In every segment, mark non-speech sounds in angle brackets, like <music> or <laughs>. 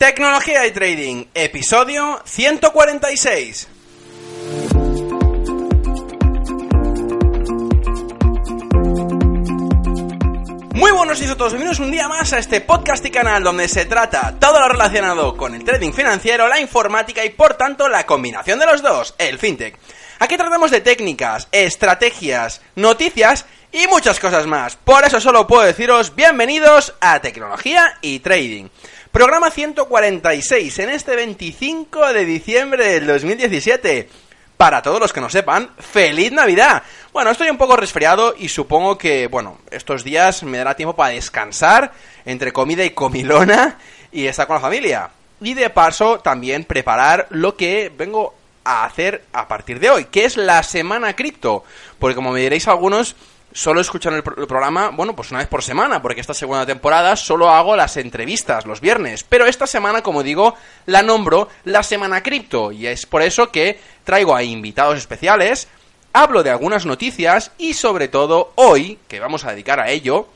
Tecnología y Trading, episodio 146. Muy buenos días a todos, bienvenidos un día más a este podcast y canal donde se trata todo lo relacionado con el trading financiero, la informática y por tanto la combinación de los dos, el fintech. Aquí tratamos de técnicas, estrategias, noticias y muchas cosas más. Por eso solo puedo deciros bienvenidos a Tecnología y Trading. Programa 146 en este 25 de diciembre del 2017. Para todos los que no sepan, ¡Feliz Navidad! Bueno, estoy un poco resfriado y supongo que, bueno, estos días me dará tiempo para descansar entre comida y comilona y estar con la familia. Y de paso también preparar lo que vengo a hacer a partir de hoy, que es la semana cripto. Porque como me diréis algunos, solo escuchan el, pro- el programa, bueno, pues una vez por semana, porque esta segunda temporada solo hago las entrevistas los viernes. Pero esta semana, como digo, la nombro la Semana Cripto, y es por eso que traigo a invitados especiales, hablo de algunas noticias y sobre todo hoy, que vamos a dedicar a ello,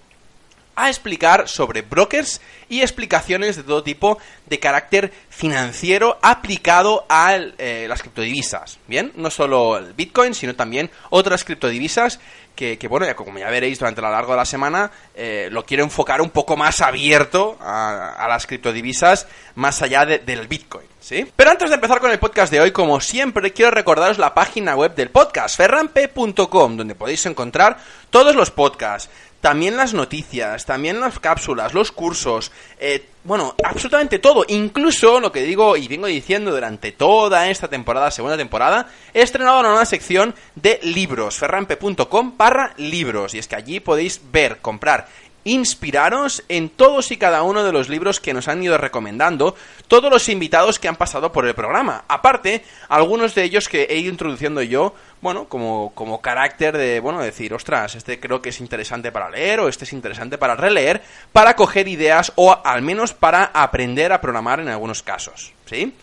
a explicar sobre brokers y explicaciones de todo tipo de carácter financiero aplicado a eh, las criptodivisas. Bien, no solo el Bitcoin, sino también otras criptodivisas que, bueno, como ya veréis durante lo largo de la semana, eh, lo quiero enfocar un poco más abierto a, a las criptodivisas más allá de- del Bitcoin. ¿Sí? Pero antes de empezar con el podcast de hoy, como siempre, quiero recordaros la página web del podcast, ferrampe.com, donde podéis encontrar todos los podcasts, también las noticias, también las cápsulas, los cursos, eh, bueno, absolutamente todo, incluso lo que digo y vengo diciendo durante toda esta temporada, segunda temporada, he estrenado una nueva sección de libros, ferrampe.com barra libros, y es que allí podéis ver, comprar inspiraros en todos y cada uno de los libros que nos han ido recomendando todos los invitados que han pasado por el programa. Aparte, algunos de ellos que he ido introduciendo yo, bueno, como, como carácter de, bueno, decir, ostras, este creo que es interesante para leer o este es interesante para releer, para coger ideas o al menos para aprender a programar en algunos casos, ¿sí?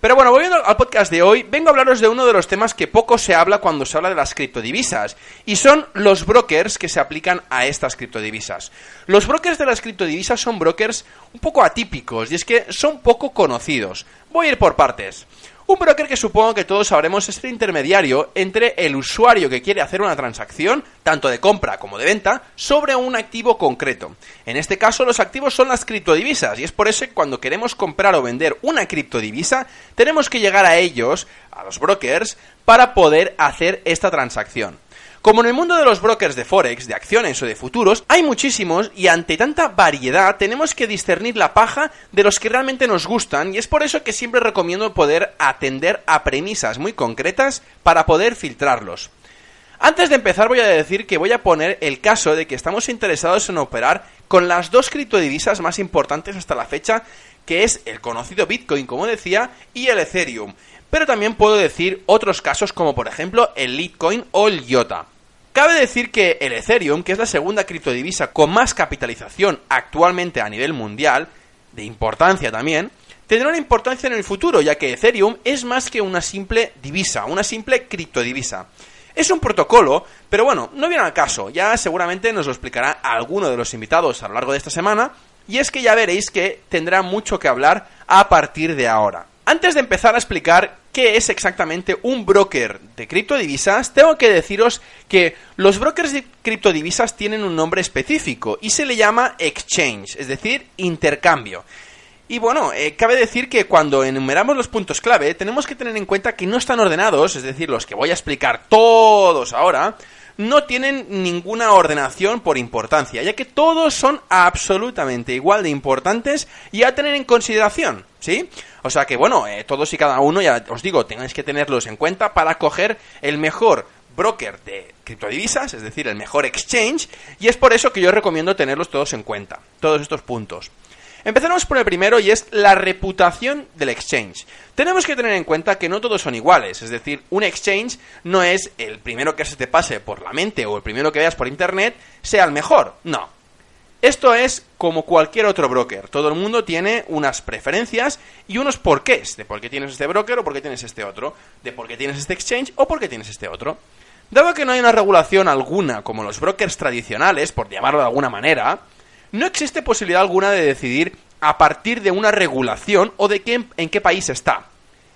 Pero bueno, volviendo al podcast de hoy, vengo a hablaros de uno de los temas que poco se habla cuando se habla de las criptodivisas, y son los brokers que se aplican a estas criptodivisas. Los brokers de las criptodivisas son brokers un poco atípicos, y es que son poco conocidos. Voy a ir por partes. Un broker que supongo que todos sabremos es el intermediario entre el usuario que quiere hacer una transacción, tanto de compra como de venta, sobre un activo concreto. En este caso los activos son las criptodivisas y es por eso que cuando queremos comprar o vender una criptodivisa tenemos que llegar a ellos, a los brokers, para poder hacer esta transacción. Como en el mundo de los brokers de Forex, de acciones o de futuros, hay muchísimos y ante tanta variedad tenemos que discernir la paja de los que realmente nos gustan y es por eso que siempre recomiendo poder atender a premisas muy concretas para poder filtrarlos. Antes de empezar voy a decir que voy a poner el caso de que estamos interesados en operar con las dos criptodivisas más importantes hasta la fecha, que es el conocido Bitcoin, como decía, y el Ethereum. Pero también puedo decir otros casos como por ejemplo el Litecoin o el IOTA. Cabe decir que el Ethereum, que es la segunda criptodivisa con más capitalización actualmente a nivel mundial, de importancia también, tendrá una importancia en el futuro, ya que Ethereum es más que una simple divisa, una simple criptodivisa. Es un protocolo, pero bueno, no viene al caso, ya seguramente nos lo explicará alguno de los invitados a lo largo de esta semana, y es que ya veréis que tendrá mucho que hablar a partir de ahora. Antes de empezar a explicar qué es exactamente un broker de criptodivisas, tengo que deciros que los brokers de criptodivisas tienen un nombre específico y se le llama exchange, es decir, intercambio. Y bueno, eh, cabe decir que cuando enumeramos los puntos clave tenemos que tener en cuenta que no están ordenados, es decir, los que voy a explicar todos ahora, no tienen ninguna ordenación por importancia, ya que todos son absolutamente igual de importantes y a tener en consideración, ¿sí? O sea que bueno, eh, todos y cada uno, ya os digo, tenéis que tenerlos en cuenta para coger el mejor broker de criptodivisas, es decir, el mejor exchange, y es por eso que yo recomiendo tenerlos todos en cuenta, todos estos puntos. Empezaremos por el primero y es la reputación del exchange. Tenemos que tener en cuenta que no todos son iguales, es decir, un exchange no es el primero que se te pase por la mente o el primero que veas por internet sea el mejor, no. Esto es como cualquier otro broker, todo el mundo tiene unas preferencias y unos porqués de por qué tienes este broker o por qué tienes este otro, de por qué tienes este exchange o por qué tienes este otro. Dado que no hay una regulación alguna como los brokers tradicionales, por llamarlo de alguna manera, no existe posibilidad alguna de decidir a partir de una regulación o de qué, en qué país está.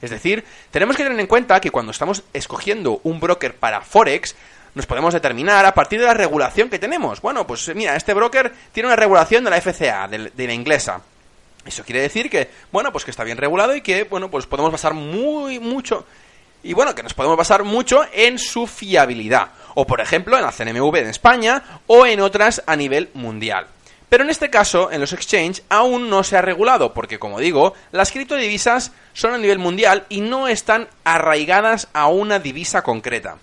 Es decir, tenemos que tener en cuenta que cuando estamos escogiendo un broker para Forex, nos podemos determinar a partir de la regulación que tenemos. Bueno, pues mira, este broker tiene una regulación de la FCA, de, de la inglesa. Eso quiere decir que, bueno, pues que está bien regulado y que, bueno, pues podemos basar muy, mucho, y bueno, que nos podemos basar mucho en su fiabilidad. O por ejemplo, en la CNMV en España o en otras a nivel mundial. Pero en este caso, en los exchanges, aún no se ha regulado, porque como digo, las criptodivisas son a nivel mundial y no están arraigadas a una divisa concreta.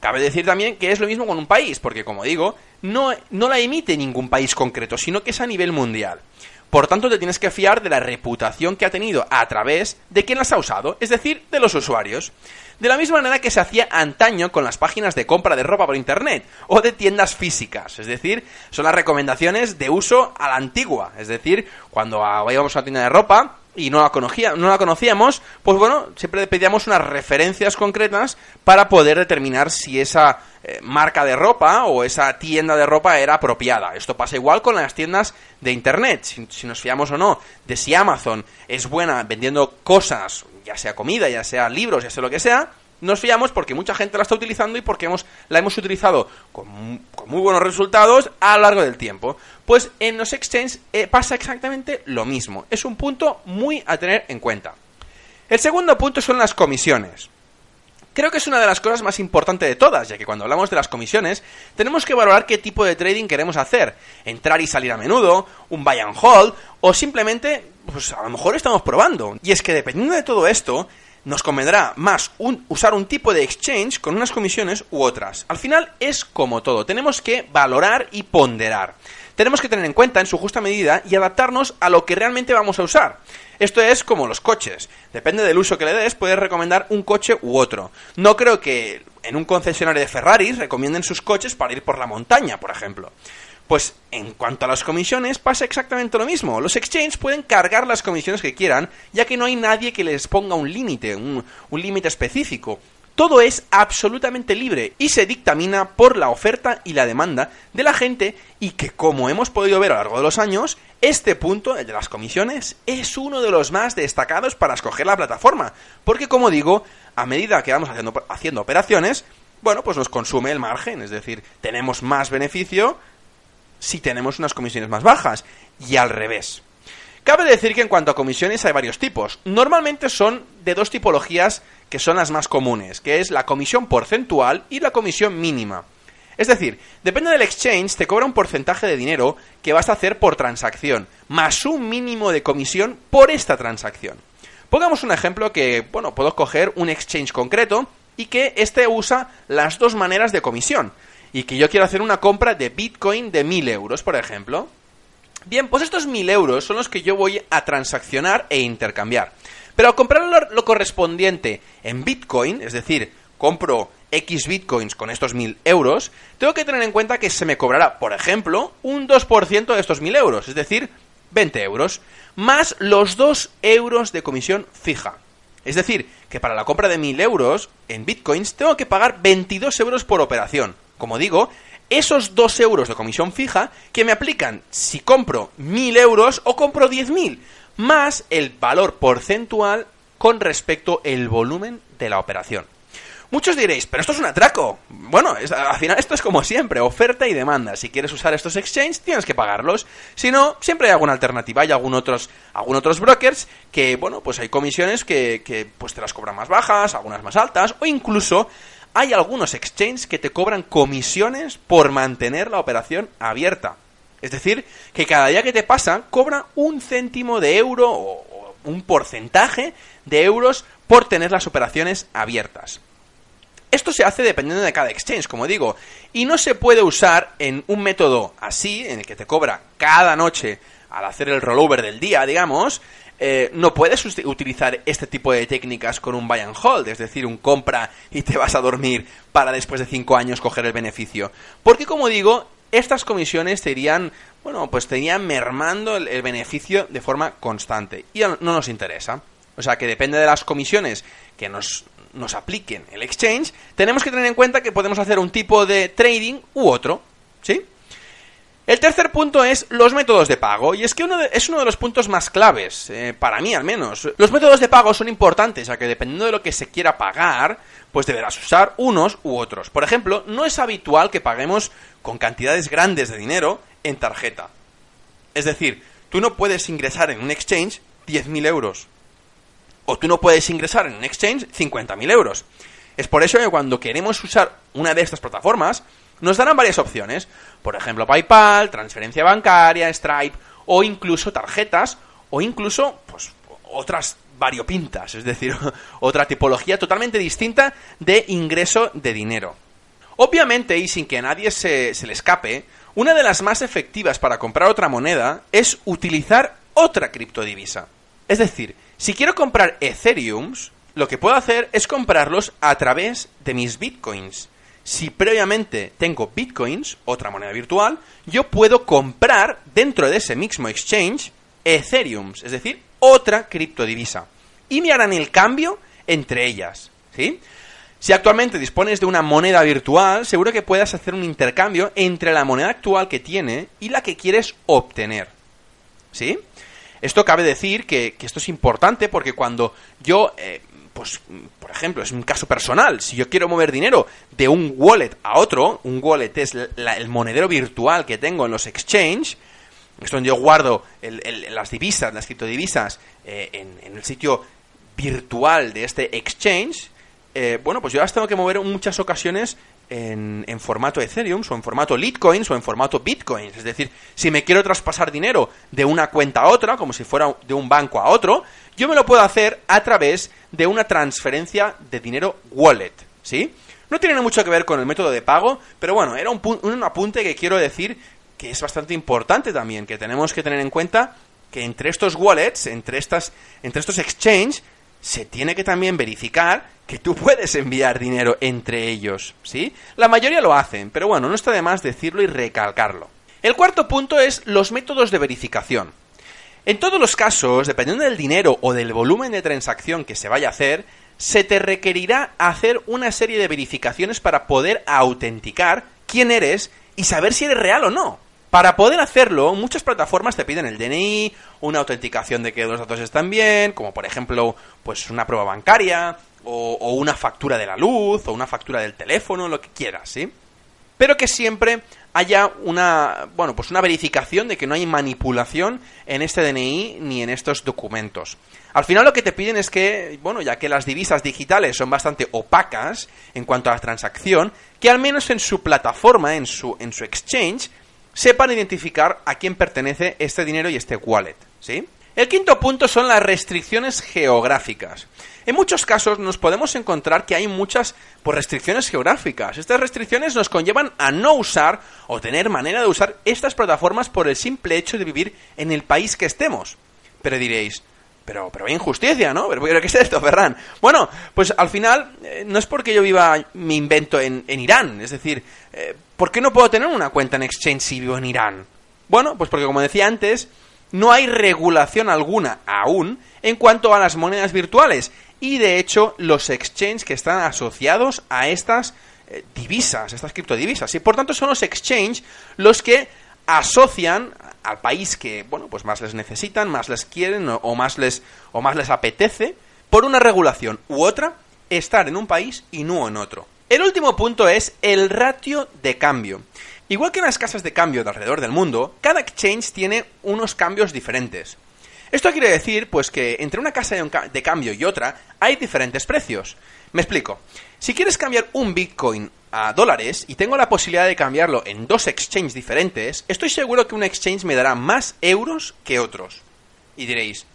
Cabe decir también que es lo mismo con un país, porque como digo, no, no la emite ningún país concreto, sino que es a nivel mundial. Por tanto, te tienes que fiar de la reputación que ha tenido a través de quien las ha usado, es decir, de los usuarios. De la misma manera que se hacía antaño con las páginas de compra de ropa por internet o de tiendas físicas, es decir, son las recomendaciones de uso a la antigua, es decir, cuando íbamos a una tienda de ropa, y no la, conocía, no la conocíamos, pues bueno, siempre pedíamos unas referencias concretas para poder determinar si esa eh, marca de ropa o esa tienda de ropa era apropiada. Esto pasa igual con las tiendas de Internet, si, si nos fiamos o no de si Amazon es buena vendiendo cosas, ya sea comida, ya sea libros, ya sea lo que sea, nos fiamos porque mucha gente la está utilizando y porque hemos, la hemos utilizado con, muy buenos resultados a lo largo del tiempo. Pues en los exchanges eh, pasa exactamente lo mismo. Es un punto muy a tener en cuenta. El segundo punto son las comisiones. Creo que es una de las cosas más importantes de todas, ya que cuando hablamos de las comisiones, tenemos que valorar qué tipo de trading queremos hacer. Entrar y salir a menudo, un buy and hold, o simplemente, pues a lo mejor estamos probando. Y es que dependiendo de todo esto, nos convendrá más usar un tipo de exchange con unas comisiones u otras. Al final es como todo, tenemos que valorar y ponderar. Tenemos que tener en cuenta en su justa medida y adaptarnos a lo que realmente vamos a usar. Esto es como los coches. Depende del uso que le des, puedes recomendar un coche u otro. No creo que en un concesionario de Ferraris recomienden sus coches para ir por la montaña, por ejemplo. Pues en cuanto a las comisiones pasa exactamente lo mismo. Los exchanges pueden cargar las comisiones que quieran, ya que no hay nadie que les ponga un límite, un, límite específico. Todo es absolutamente libre y se dictamina por la oferta y la demanda de la gente y que como hemos podido ver a lo largo de los años, este punto, el de las comisiones, es uno de los más destacados para escoger la plataforma, porque como digo, a medida que vamos haciendo, haciendo operaciones, bueno, pues nos consume el margen, es decir, tenemos más beneficio si tenemos unas comisiones más bajas, y al revés. Cabe decir que en cuanto a comisiones hay varios tipos. Normalmente son de dos tipologías que son las más comunes, que es la comisión porcentual y la comisión mínima. Es decir, depende del exchange, te cobra un porcentaje de dinero que vas a hacer por transacción, más un mínimo de comisión por esta transacción. Pongamos un ejemplo que, bueno, puedo coger un exchange concreto y que este usa las dos maneras de comisión y que yo quiero hacer una compra de Bitcoin de 1000 euros, por ejemplo. Bien, pues estos 1000 euros son los que yo voy a transaccionar e intercambiar. Pero al comprar lo, correspondiente en Bitcoin, es decir, compro X Bitcoins con estos 1000 euros, tengo que tener en cuenta que se me cobrará, por ejemplo, un 2% de estos 1000 euros, es decir, 20 euros, más los 2 euros de comisión fija. Es decir, que para la compra de 1000 euros en Bitcoins tengo que pagar 22 euros por operación como digo, esos 2 euros de comisión fija que me aplican si compro 1000 euros o compro 10.000, más el valor porcentual con respecto al volumen de la operación. Muchos diréis, pero esto es un atraco. Bueno, al final esto es como siempre, oferta y demanda. Si quieres usar estos exchanges, tienes que pagarlos. Si no, siempre hay alguna alternativa. Hay algún otros, algún otros brokers que, bueno, pues hay comisiones que, que pues te las cobran más bajas, algunas más altas, o incluso hay algunos exchanges que te cobran comisiones por mantener la operación abierta. Es decir, que cada día que te pasa cobra un céntimo de euro o un porcentaje de euros por tener las operaciones abiertas. Esto se hace dependiendo de cada exchange, como digo, y no se puede usar en un método así, en el que te cobra cada noche al hacer el rollover del día, digamos, eh, no puedes utilizar este tipo de técnicas con un buy and hold, es decir, un compra y te vas a dormir para después de cinco años coger el beneficio. Porque, como digo, estas comisiones te irían, bueno, pues te mermando el, beneficio de forma constante. Y no nos interesa. O sea que depende de las comisiones que nos, nos apliquen el exchange, tenemos que tener en cuenta que podemos hacer un tipo de trading u otro. ¿Sí? El tercer punto es los métodos de pago, y es que uno es uno de los puntos más claves, eh, para mí al menos. Los métodos de pago son importantes, ya que dependiendo de lo que se quiera pagar, pues deberás usar unos u otros. Por ejemplo, no es habitual que paguemos con cantidades grandes de dinero en tarjeta. Es decir, tú no puedes ingresar en un exchange 10.000 euros. O tú no puedes ingresar en un exchange 50.000 euros. Es por eso que cuando queremos usar una de estas plataformas, nos darán varias opciones, por ejemplo PayPal, transferencia bancaria, Stripe o incluso tarjetas o incluso pues otras variopintas, es decir, <laughs> otra tipología totalmente distinta de ingreso de dinero. Obviamente, y sin que a nadie se, se le escape, una de las más efectivas para comprar otra moneda es utilizar otra criptodivisa. Es decir, si quiero comprar Ethereum, lo que puedo hacer es comprarlos a través de mis bitcoins si previamente tengo bitcoins, otra moneda virtual, yo puedo comprar dentro de ese mismo exchange Ethereum, es decir, otra criptodivisa. Y me harán el cambio entre ellas, ¿sí? Si actualmente dispones de una moneda virtual, seguro que puedas hacer un intercambio entre la moneda actual que tiene y la que quieres obtener. ¿Sí? Esto cabe decir que, esto es importante porque cuando yo eh, pues, por ejemplo, es un caso personal. Si yo quiero mover dinero de un wallet a otro, un wallet es el monedero virtual que tengo en los exchange, es donde yo guardo las divisas, las criptodivisas, eh, en, el sitio virtual de este exchange, eh, bueno, pues yo las tengo que mover en muchas ocasiones en, en, formato Ethereum, o en formato Litecoins, o en formato Bitcoins. Es decir, si me quiero traspasar dinero de una cuenta a otra, como si fuera de un banco a otro, yo me lo puedo hacer a través de una transferencia de dinero wallet, ¿sí? No tiene mucho que ver con el método de pago, pero bueno, era un, un apunte que quiero decir que es bastante importante también, que tenemos que tener en cuenta que entre estos wallets, entre, estas, entre estos exchanges, se tiene que también verificar que tú puedes enviar dinero entre ellos, ¿sí? La mayoría lo hacen, pero bueno, no está de más decirlo y recalcarlo. El cuarto punto es los métodos de verificación. En todos los casos, dependiendo del dinero o del volumen de transacción que se vaya a hacer, se te requerirá hacer una serie de verificaciones para poder autenticar quién eres y saber si eres real o no. Para poder hacerlo, muchas plataformas te piden el DNI, una autenticación de que los datos están bien, como por ejemplo, pues una prueba bancaria, o, una factura de la luz, o una factura del teléfono, lo que quieras, ¿sí? Pero que siempre haya una, bueno, pues una verificación de que no hay manipulación en este DNI ni en estos documentos. Al final lo que te piden es que, bueno, ya que las divisas digitales son bastante opacas en cuanto a la transacción, que al menos en su plataforma, en su, en su exchange, sepan identificar a quién pertenece este dinero y este wallet, ¿sí? El quinto punto son las restricciones geográficas. En muchos casos nos podemos encontrar que hay muchas pues, restricciones geográficas. Estas restricciones nos conllevan a no usar o tener manera de usar estas plataformas por el simple hecho de vivir en el país que estemos. Pero diréis, pero, pero hay injusticia, ¿no? Pero, ¿qué es esto, Ferran? Bueno, pues al final eh, no es porque yo viva mi invento en, Irán. Es decir, eh, ¿por qué no puedo tener una cuenta en Exchange si vivo en Irán? Bueno, pues porque como decía antes, no hay regulación alguna aún en cuanto a las monedas virtuales y de hecho los exchanges que están asociados a estas eh, divisas, estas criptodivisas. Y por tanto son los exchanges los que asocian al país que, bueno, pues más les necesitan, más les quieren o, más les o más les apetece por una regulación u otra estar en un país y no en otro. El último punto es el ratio de cambio. Igual que en las casas de cambio de alrededor del mundo, cada exchange tiene unos cambios diferentes. Esto quiere decir, pues, que entre una casa de cambio y otra hay diferentes precios. Me explico. Si quieres cambiar un Bitcoin a dólares y tengo la posibilidad de cambiarlo en dos exchanges diferentes, estoy seguro que un exchange me dará más euros que otros. Y diréis,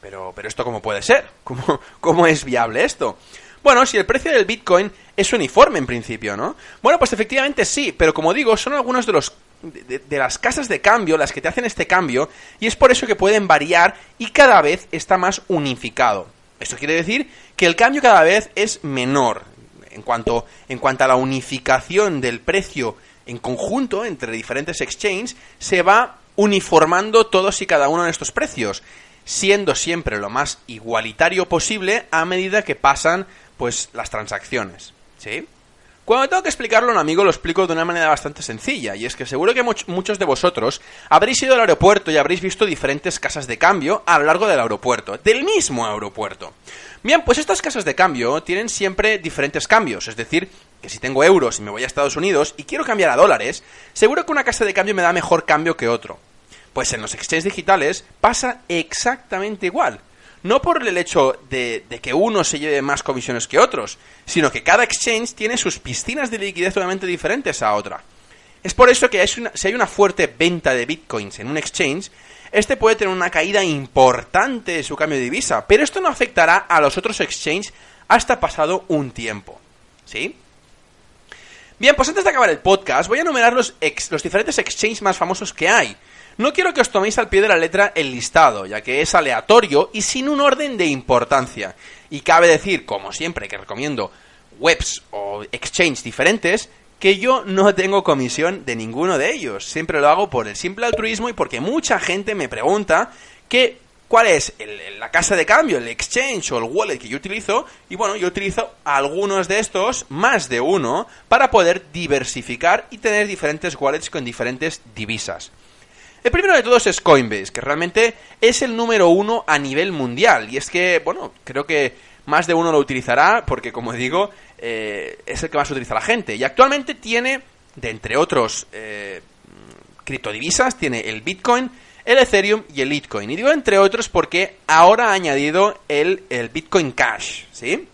pero, pero esto cómo puede ser? <laughs> ¿Cómo, cómo es viable esto? Bueno, si el precio del Bitcoin es uniforme en principio, ¿no? Bueno, pues efectivamente sí, pero como digo, son algunos de los de, de, las casas de cambio las que te hacen este cambio y es por eso que pueden variar y cada vez está más unificado. Esto quiere decir que el cambio cada vez es menor en cuanto, en cuanto a la unificación del precio en conjunto entre diferentes exchanges, se va uniformando todos y cada uno de estos precios, siendo siempre lo más igualitario posible a medida que pasan pues las transacciones, ¿sí? Cuando tengo que explicarlo a un amigo lo explico de una manera bastante sencilla, y es que seguro que muchos de vosotros habréis ido al aeropuerto y habréis visto diferentes casas de cambio a lo largo del aeropuerto, del mismo aeropuerto. Bien, pues estas casas de cambio tienen siempre diferentes cambios, es decir, que si tengo euros y me voy a Estados Unidos y quiero cambiar a dólares, seguro que una casa de cambio me da mejor cambio que otro. Pues en los exchanges digitales pasa exactamente igual no por el hecho de, que uno se lleve más comisiones que otros, sino que cada exchange tiene sus piscinas de liquidez totalmente diferentes a otra. Es por eso que si hay una fuerte venta de bitcoins en un exchange, este puede tener una caída importante de su cambio de divisa, pero esto no afectará a los otros exchanges hasta pasado un tiempo. ¿Sí? Bien, pues antes de acabar el podcast, voy a enumerar los, los diferentes exchanges más famosos que hay. No quiero que os toméis al pie de la letra el listado, ya que es aleatorio y sin un orden de importancia. Y cabe decir, como siempre, que recomiendo webs o exchanges diferentes, que yo no tengo comisión de ninguno de ellos. Siempre lo hago por el simple altruismo y porque mucha gente me pregunta que cuál es la casa de cambio, el exchange o el wallet que yo utilizo. Y bueno, yo utilizo algunos de estos, más de uno, para poder diversificar y tener diferentes wallets con diferentes divisas. El primero de todos es Coinbase, que realmente es el número uno a nivel mundial. Y es que, bueno, creo que más de uno lo utilizará porque, como digo, eh, es el que más utiliza la gente. Y actualmente tiene, de entre otros eh, criptodivisas, tiene el Bitcoin, el Ethereum y el Bitcoin. Y digo entre otros porque ahora ha añadido el, el Bitcoin Cash, ¿sí?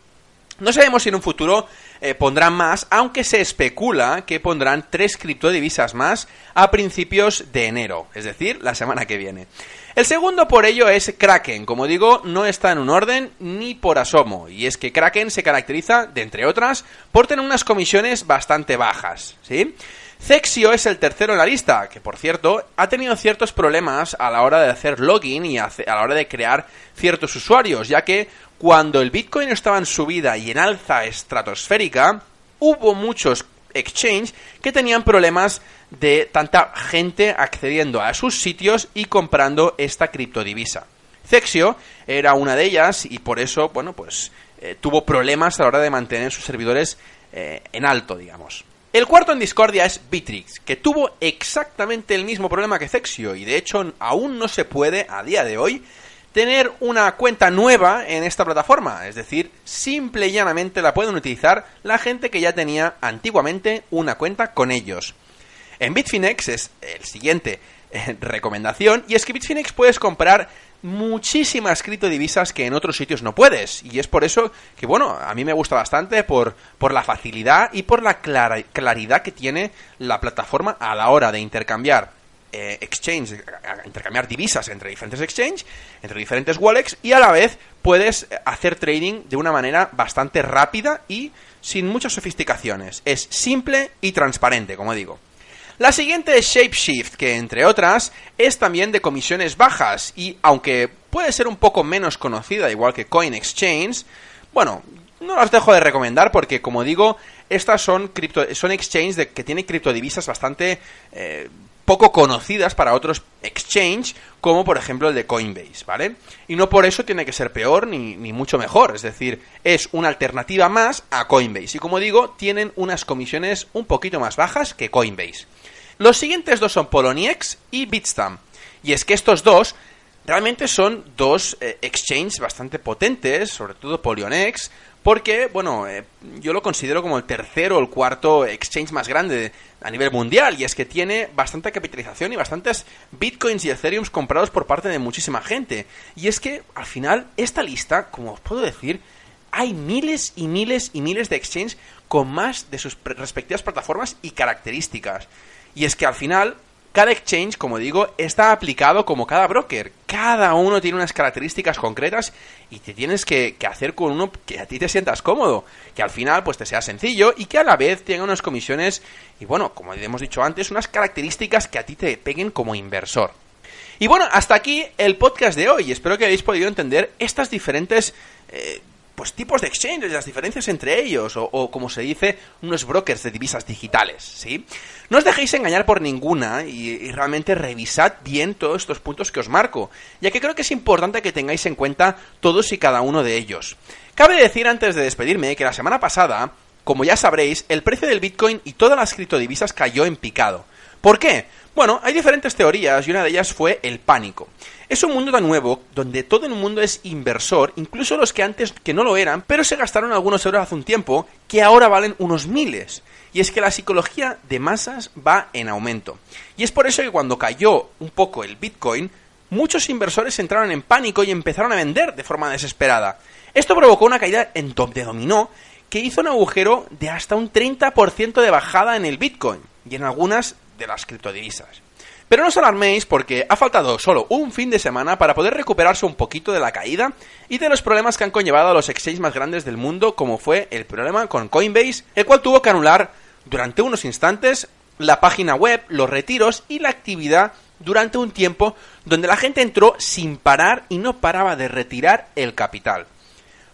No sabemos si en un futuro eh, pondrán más, aunque se especula que pondrán tres criptodivisas más a principios de enero, es decir, la semana que viene. El segundo por ello es Kraken. Como digo, no está en un orden ni por asomo. Y es que Kraken se caracteriza, de entre otras, por tener unas comisiones bastante bajas. ¿Sí? Cexio es el tercero en la lista, que por cierto ha tenido ciertos problemas a la hora de hacer login y a la hora de crear ciertos usuarios, ya que cuando el Bitcoin estaba en subida y en alza estratosférica, hubo muchos exchanges que tenían problemas de tanta gente accediendo a sus sitios y comprando esta criptodivisa. Cexio era una de ellas y por eso, bueno, pues eh, tuvo problemas a la hora de mantener sus servidores eh, en alto, digamos. El cuarto en discordia es Bitrix, que tuvo exactamente el mismo problema que Cexio y de hecho aún no se puede a día de hoy tener una cuenta nueva en esta plataforma. Es decir, simple y llanamente la pueden utilizar la gente que ya tenía antiguamente una cuenta con ellos. En Bitfinex es el siguiente eh, recomendación y es que Bitfinex puedes comprar muchísimas criptodivisas que en otros sitios no puedes. Y es por eso que, bueno, a mí me gusta bastante por, por la facilidad y por la claridad que tiene la plataforma a la hora de intercambiar eh, exchange, intercambiar divisas entre diferentes exchanges, entre diferentes wallets y a la vez puedes hacer trading de una manera bastante rápida y sin muchas sofisticaciones. Es simple y transparente, como digo. La siguiente es Shapeshift, que entre otras es también de comisiones bajas y aunque puede ser un poco menos conocida, igual que Coin Exchange, bueno, no las dejo de recomendar porque, como digo, estas son, cripto, son exchanges de, que tienen criptodivisas bastante eh, poco conocidas para otros exchange, como por ejemplo el de Coinbase, ¿vale? Y no por eso tiene que ser peor ni, ni, mucho mejor, es decir, es una alternativa más a Coinbase. Y como digo, tienen unas comisiones un poquito más bajas que Coinbase. Los siguientes dos son Poloniex y Bitstamp. Y es que estos dos realmente son dos eh, exchanges bastante potentes, sobre todo Polyonex, porque, bueno, eh, yo lo considero como el tercero o el cuarto exchange más grande a nivel mundial, y es que tiene bastante capitalización y bastantes bitcoins y ethereums comprados por parte de muchísima gente. Y es que, al final, esta lista, como os puedo decir, hay miles y miles y miles de exchanges con más de sus respectivas plataformas y características. Y es que al final, Cada exchange, como digo, está aplicado como cada broker. Cada uno tiene unas características concretas y te tienes que, hacer con uno que a ti te sientas cómodo. Que al final pues te sea sencillo y que a la vez tenga unas comisiones y bueno, como hemos dicho antes, unas características que a ti te peguen como inversor. Y bueno, hasta aquí el podcast de hoy. Espero que hayáis podido entender estas diferentes eh, pues tipos de exchanges, las diferencias entre ellos, o, como se dice, unos brokers de divisas digitales, ¿sí? No os dejéis engañar por ninguna y, realmente revisad bien todos estos puntos que os marco, ya que creo que es importante que tengáis en cuenta todos y cada uno de ellos. Cabe decir antes de despedirme que la semana pasada, como ya sabréis, el precio del Bitcoin y todas las criptodivisas cayó en picado. ¿Por qué? Bueno, hay diferentes teorías y una de ellas fue el pánico. Es un mundo tan nuevo donde todo el mundo es inversor, incluso los que antes que no lo eran, pero se gastaron algunos euros hace un tiempo que ahora valen unos miles. Y es que la psicología de masas va en aumento. Y es por eso que cuando cayó un poco el Bitcoin, muchos inversores entraron en pánico y empezaron a vender de forma desesperada. Esto provocó una caída en top de dominó que hizo un agujero de hasta un 30% de bajada en el Bitcoin y en algunas de las criptodivisas. Pero no os alarméis porque ha faltado solo un fin de semana para poder recuperarse un poquito de la caída y de los problemas que han conllevado a los exchanges más grandes del mundo, como fue el problema con Coinbase, el cual tuvo que anular durante unos instantes la página web, los retiros y la actividad durante un tiempo donde la gente entró sin parar y no paraba de retirar el capital.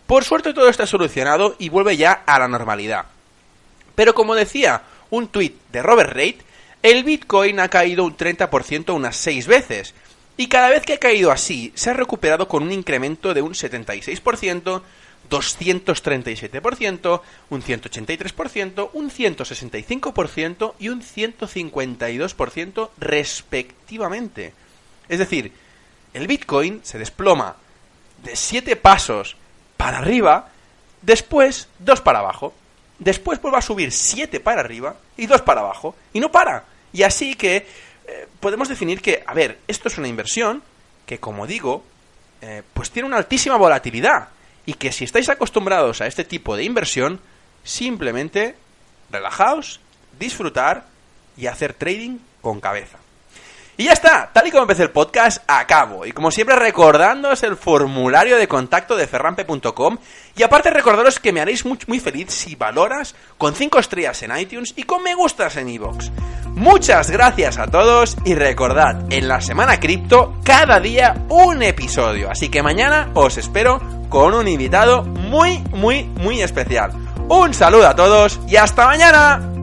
Por suerte todo está solucionado y vuelve ya a la normalidad. Pero como decía un tuit de Robert Reid, el Bitcoin ha caído un 30% unas 6 veces, y cada vez que ha caído así, se ha recuperado con un incremento de un 76%, 237%, un 183%, un 165% y un 152% respectivamente. Es decir, el Bitcoin se desploma de 7 pasos para arriba, después 2 para abajo. Después vuelve a subir 7 para arriba y 2 para abajo. Y no para. Y así que eh, podemos definir que, a ver, esto es una inversión que, como digo, eh, pues tiene una altísima volatilidad. Y que si estáis acostumbrados a este tipo de inversión, simplemente relajaos, disfrutar y hacer trading con cabeza. Y ya está, tal y como empecé el podcast, acabo. Y como siempre recordándoos el formulario de contacto de ferrampe.com y aparte recordaros que me haréis muy, muy feliz si valoras con 5 estrellas en iTunes y con me gustas en iVoox. Muchas gracias a todos y recordad, en la semana cripto cada día un episodio. Así que mañana os espero con un invitado muy, muy, muy especial. Un saludo a todos y hasta mañana.